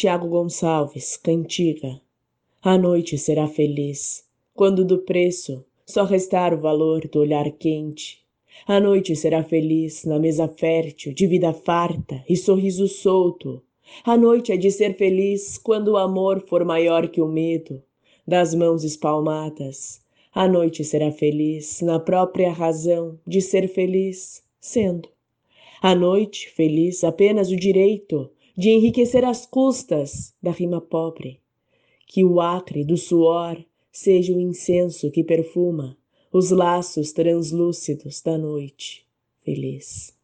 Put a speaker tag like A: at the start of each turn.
A: Tiago Gonçalves, Cantiga. A noite será feliz, quando do preço só restar o valor do olhar quente. A noite será feliz na mesa fértil de vida farta e sorriso solto. A noite é de ser feliz quando o amor for maior que o medo. Das mãos espalmadas, a noite será feliz na própria razão de ser feliz sendo. A noite feliz apenas o direito de enriquecer as custas da rima pobre. Que o acre do suor seja o incenso que perfuma os laços translúcidos da noite feliz.